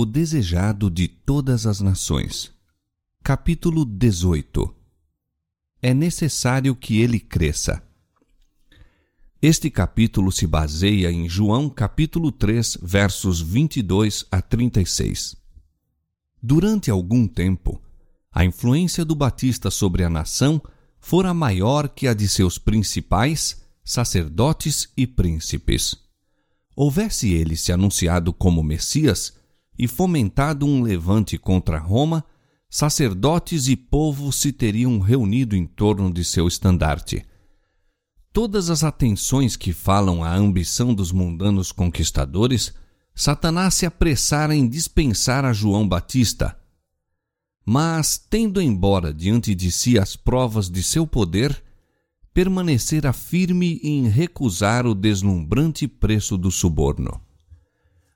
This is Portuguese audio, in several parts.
O desejado de todas as nações. Capítulo 18 É necessário que ele cresça. Este capítulo se baseia em João capítulo 3, versos 22 a 36. Durante algum tempo, a influência do Batista sobre a nação fora maior que a de seus principais, sacerdotes e príncipes. Houvesse ele se anunciado como Messias e fomentado um levante contra Roma, sacerdotes e povo se teriam reunido em torno de seu estandarte. Todas as atenções que falam à ambição dos mundanos conquistadores, Satanás se apressara em dispensar a João Batista. Mas, tendo embora diante de si as provas de seu poder, permanecera firme em recusar o deslumbrante preço do suborno.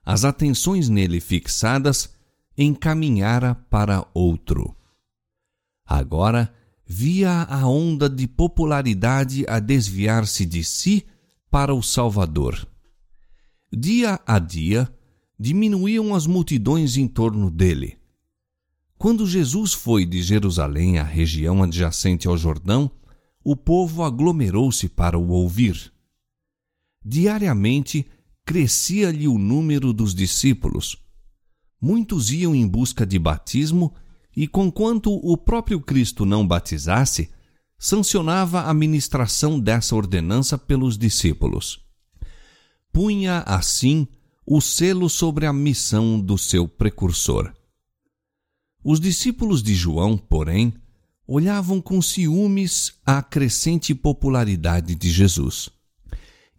As atenções nele fixadas encaminhara para outro. Agora via a onda de popularidade a desviar-se de si para o Salvador. Dia a dia, diminuíam as multidões em torno dele. Quando Jesus foi de Jerusalém à região adjacente ao Jordão, o povo aglomerou-se para o ouvir. Diariamente crescia-lhe o número dos discípulos. Muitos iam em busca de batismo e, conquanto o próprio Cristo não batizasse, sancionava a ministração dessa ordenança pelos discípulos. Punha, assim, o selo sobre a missão do seu precursor. Os discípulos de João, porém, olhavam com ciúmes a crescente popularidade de Jesus.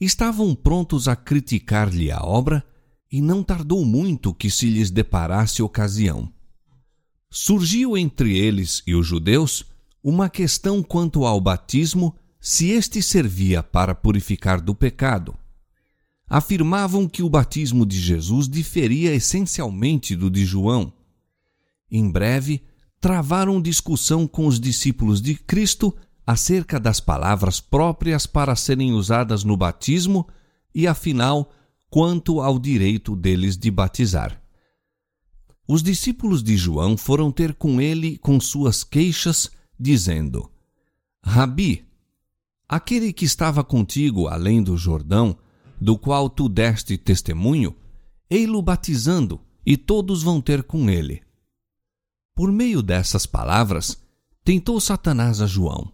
Estavam prontos a criticar-lhe a obra e não tardou muito que se lhes deparasse ocasião. Surgiu entre eles e os judeus uma questão quanto ao batismo, se este servia para purificar do pecado. Afirmavam que o batismo de Jesus diferia essencialmente do de João. Em breve, travaram discussão com os discípulos de Cristo acerca das palavras próprias para serem usadas no batismo e, afinal, quanto ao direito deles de batizar. Os discípulos de João foram ter com ele com suas queixas, dizendo: Rabi, aquele que estava contigo além do Jordão, do qual tu deste testemunho, ei-lo batizando, e todos vão ter com ele. Por meio dessas palavras, tentou Satanás a João.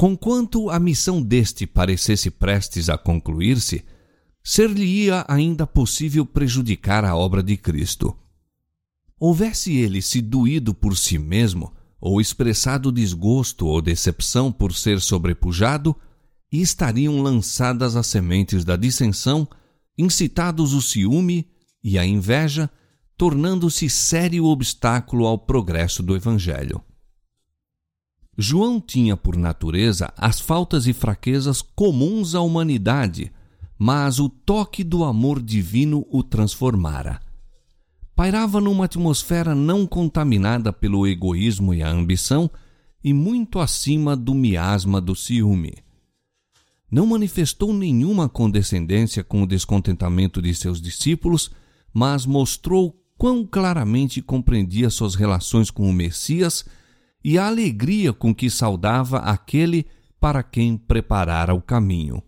Conquanto a missão deste parecesse prestes a concluir-se, ser-lhe-ia ainda possível prejudicar a obra de Cristo. Houvesse ele se doído por si mesmo, ou expressado desgosto ou decepção por ser sobrepujado, estariam lançadas as sementes da dissensão, incitados o ciúme e a inveja, tornando-se sério obstáculo ao progresso do Evangelho. João tinha por natureza as faltas e fraquezas comuns à humanidade, mas o toque do amor divino o transformara. Pairava numa atmosfera não contaminada pelo egoísmo e a ambição e muito acima do miasma do ciúme. Não manifestou nenhuma condescendência com o descontentamento de seus discípulos, mas mostrou quão claramente compreendia suas relações com o Messias e a alegria com que saudava aquele para quem preparara o caminho.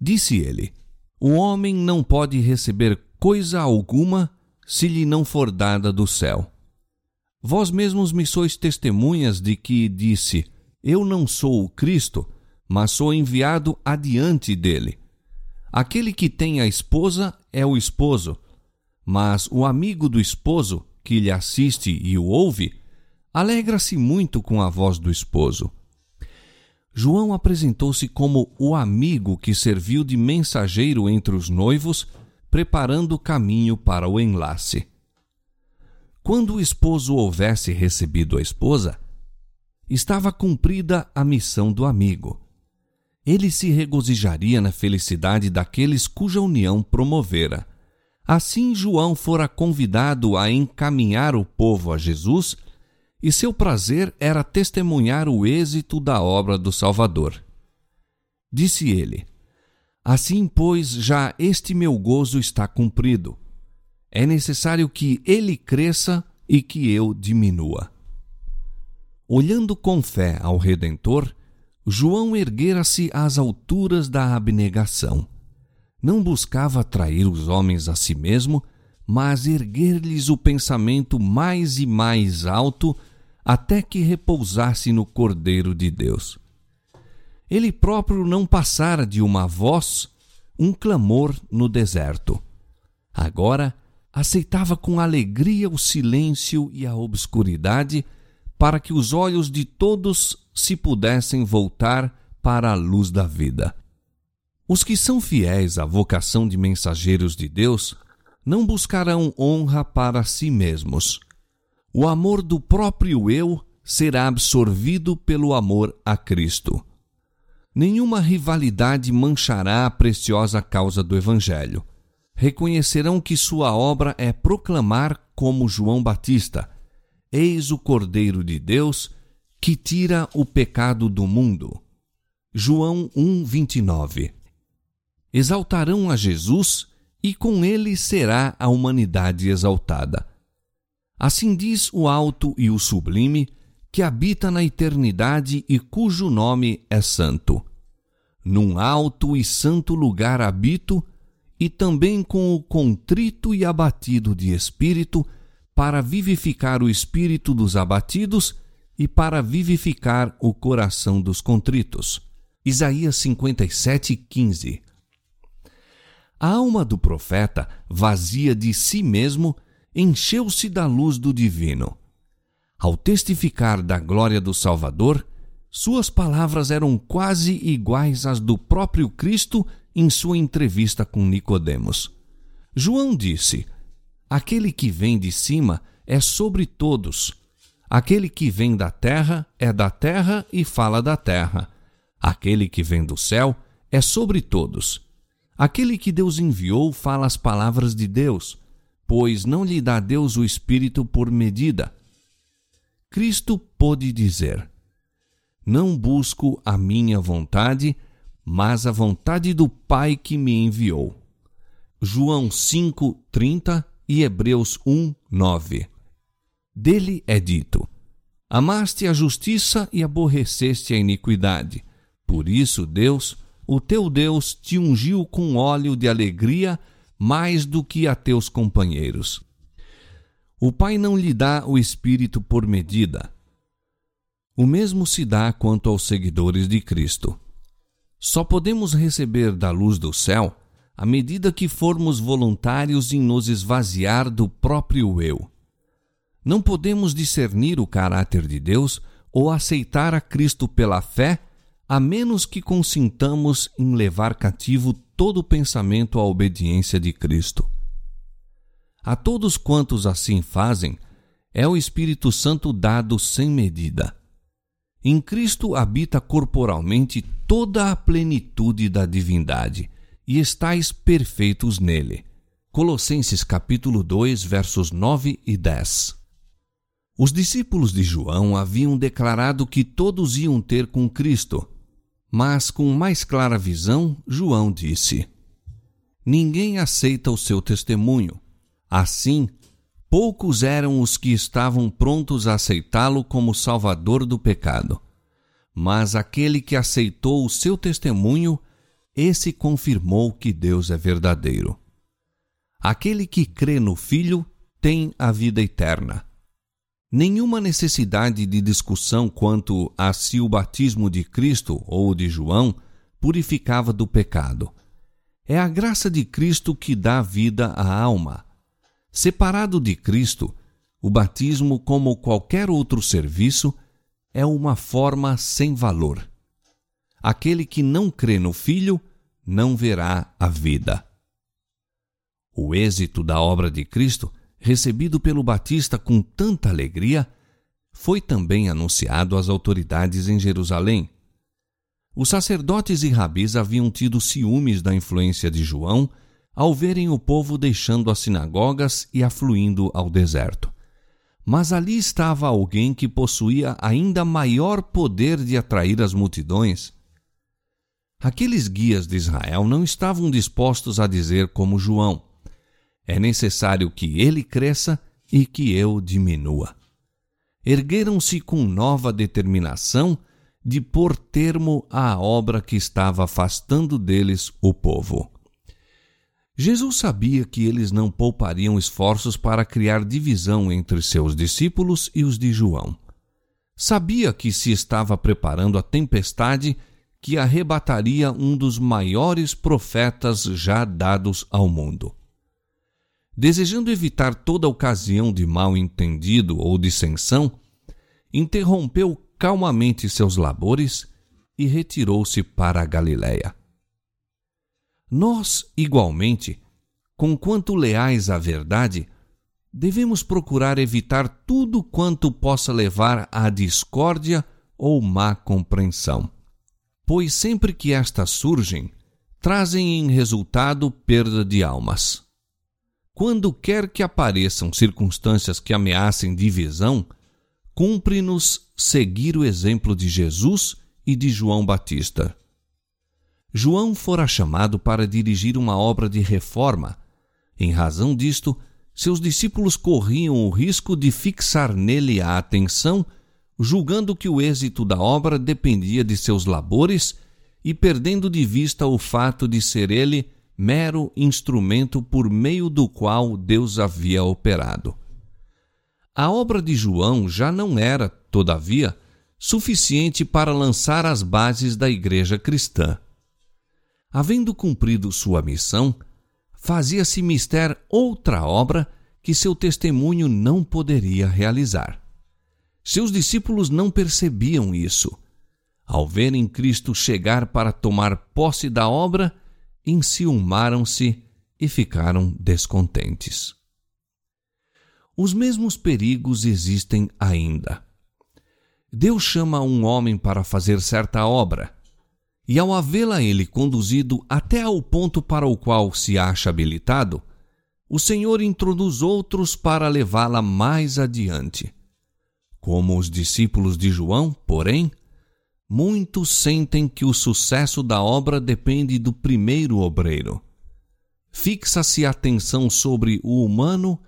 Disse ele: O homem não pode receber coisa alguma se lhe não for dada do céu. Vós mesmos me sois testemunhas de que disse: Eu não sou o Cristo, mas sou enviado adiante dele. Aquele que tem a esposa é o esposo, mas o amigo do esposo, que lhe assiste e o ouve, alegra-se muito com a voz do esposo. João apresentou-se como o amigo que serviu de mensageiro entre os noivos, preparando o caminho para o enlace. Quando o esposo houvesse recebido a esposa, estava cumprida a missão do amigo. Ele se regozijaria na felicidade daqueles cuja união promovera. Assim, João fora convidado a encaminhar o povo a Jesus, e seu prazer era testemunhar o êxito da obra do Salvador. Disse ele: Assim, pois, já este meu gozo está cumprido. É necessário que ele cresça e que eu diminua. Olhando com fé ao Redentor, João erguera-se às alturas da abnegação. Não buscava atrair os homens a si mesmo, mas erguer-lhes o pensamento mais e mais alto até que repousasse no Cordeiro de Deus. Ele próprio não passara de uma voz, um clamor no deserto. Agora aceitava com alegria o silêncio e a obscuridade, para que os olhos de todos se pudessem voltar para a luz da vida. Os que são fiéis à vocação de mensageiros de Deus não buscarão honra para si mesmos. O amor do próprio eu será absorvido pelo amor a Cristo. Nenhuma rivalidade manchará a preciosa causa do Evangelho. Reconhecerão que sua obra é proclamar, como João Batista, Eis o Cordeiro de Deus que tira o pecado do mundo. João 1:29. Exaltarão a Jesus e com ele será a humanidade exaltada. Assim diz o alto e o sublime, que habita na eternidade e cujo nome é santo. Num alto e santo lugar habito, e também com o contrito e abatido de espírito, para vivificar o espírito dos abatidos e para vivificar o coração dos contritos. Isaías 57, 15. A alma do profeta, vazia de si mesmo, encheu-se da luz do divino. Ao testificar da glória do Salvador, suas palavras eram quase iguais às do próprio Cristo em sua entrevista com Nicodemos. João disse: Aquele que vem de cima é sobre todos. Aquele que vem da terra é da terra e fala da terra. Aquele que vem do céu é sobre todos. Aquele que Deus enviou fala as palavras de Deus, pois não lhe dá Deus o Espírito por medida. Cristo pôde dizer: Não busco a minha vontade, mas a vontade do Pai que me enviou. João 5, 30 e Hebreus 1, 9. Dele é dito: Amaste a justiça e aborreceste a iniquidade. Por isso, Deus, o teu Deus, te ungiu com óleo de alegria mais do que a teus companheiros. O Pai não lhe dá o Espírito por medida. O mesmo se dá quanto aos seguidores de Cristo. Só podemos receber da luz do céu à medida que formos voluntários em nos esvaziar do próprio eu. Não podemos discernir o caráter de Deus ou aceitar a Cristo pela fé, a menos que consintamos em levar cativo todo o pensamento à obediência de Cristo. A todos quantos assim fazem, é o Espírito Santo dado sem medida. Em Cristo habita corporalmente toda a plenitude da divindade e estáis perfeitos nele. Colossenses capítulo 2, versos 9 e 10. Os discípulos de João haviam declarado que todos iam ter com Cristo, mas com mais clara visão, João disse: Ninguém aceita o seu testemunho. Assim, poucos eram os que estavam prontos a aceitá-lo como Salvador do pecado. Mas aquele que aceitou o seu testemunho esse confirmou que Deus é verdadeiro. Aquele que crê no Filho tem a vida eterna. Nenhuma necessidade de discussão quanto a se o batismo de Cristo ou de João purificava do pecado. É a graça de Cristo que dá vida à alma. Separado de Cristo, o batismo, como qualquer outro serviço, é uma forma sem valor. Aquele que não crê no Filho não verá a vida. O êxito da obra de Cristo, recebido pelo Batista com tanta alegria, foi também anunciado às autoridades em Jerusalém. Os sacerdotes e rabis haviam tido ciúmes da influência de João ao verem o povo deixando as sinagogas e afluindo ao deserto. Mas ali estava alguém que possuía ainda maior poder de atrair as multidões Aqueles guias de Israel não estavam dispostos a dizer como João: é necessário que ele cresça e que eu diminua. Ergueram-se com nova determinação de pôr termo à obra que estava afastando deles o povo. Jesus sabia que eles não poupariam esforços para criar divisão entre seus discípulos e os de João. Sabia que se estava preparando a tempestade que arrebataria um dos maiores profetas já dados ao mundo. Desejando evitar toda ocasião de mal-entendido ou dissensão, interrompeu calmamente seus labores e retirou-se para a Galiléia. Nós, igualmente, conquanto leais à verdade, devemos procurar evitar tudo quanto possa levar à discórdia ou má compreensão, pois sempre que estas surgem, trazem em resultado perda de almas. Quando quer que apareçam circunstâncias que ameacem divisão, cumpre-nos seguir o exemplo de Jesus e de João Batista. João fora chamado para dirigir uma obra de reforma. Em razão disto, seus discípulos corriam o risco de fixar nele a atenção, julgando que o êxito da obra dependia de seus labores e perdendo de vista o fato de ser ele mero instrumento por meio do qual Deus havia operado. A obra de João já não era, todavia, suficiente para lançar as bases da igreja cristã. Havendo cumprido sua missão, fazia-se mister outra obra que seu testemunho não poderia realizar. Seus discípulos não percebiam isso. Ao verem Cristo chegar para tomar posse da obra, enciumaram-se e ficaram descontentes. Os mesmos perigos existem ainda. Deus chama um homem para fazer certa obra, e ao havê-la ele conduzido até ao ponto para o qual se acha habilitado, o Senhor introduz outros para levá-la mais adiante. Como os discípulos de João, porém, muitos sentem que o sucesso da obra depende do primeiro obreiro. Fixa-se a atenção sobre o humano,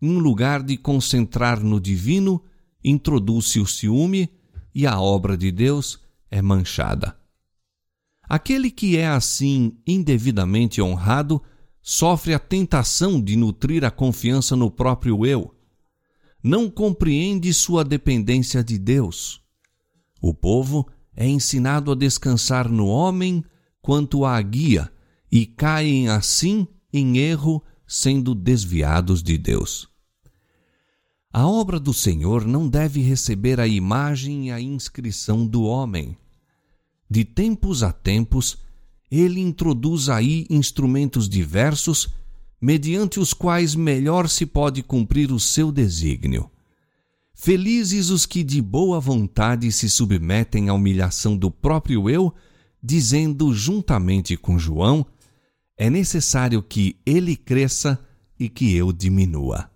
em lugar de concentrar no divino, introduz-se o ciúme e a obra de Deus é manchada. Aquele que é assim indevidamente honrado sofre a tentação de nutrir a confiança no próprio eu. Não compreende sua dependência de Deus. O povo é ensinado a descansar no homem quanto à guia e caem assim em erro, sendo desviados de Deus. A obra do Senhor não deve receber a imagem e a inscrição do homem. De tempos a tempos, ele introduz aí instrumentos diversos, mediante os quais melhor se pode cumprir o seu desígnio. Felizes os que de boa vontade se submetem à humilhação do próprio eu, dizendo juntamente com João: é necessário que ele cresça e que eu diminua.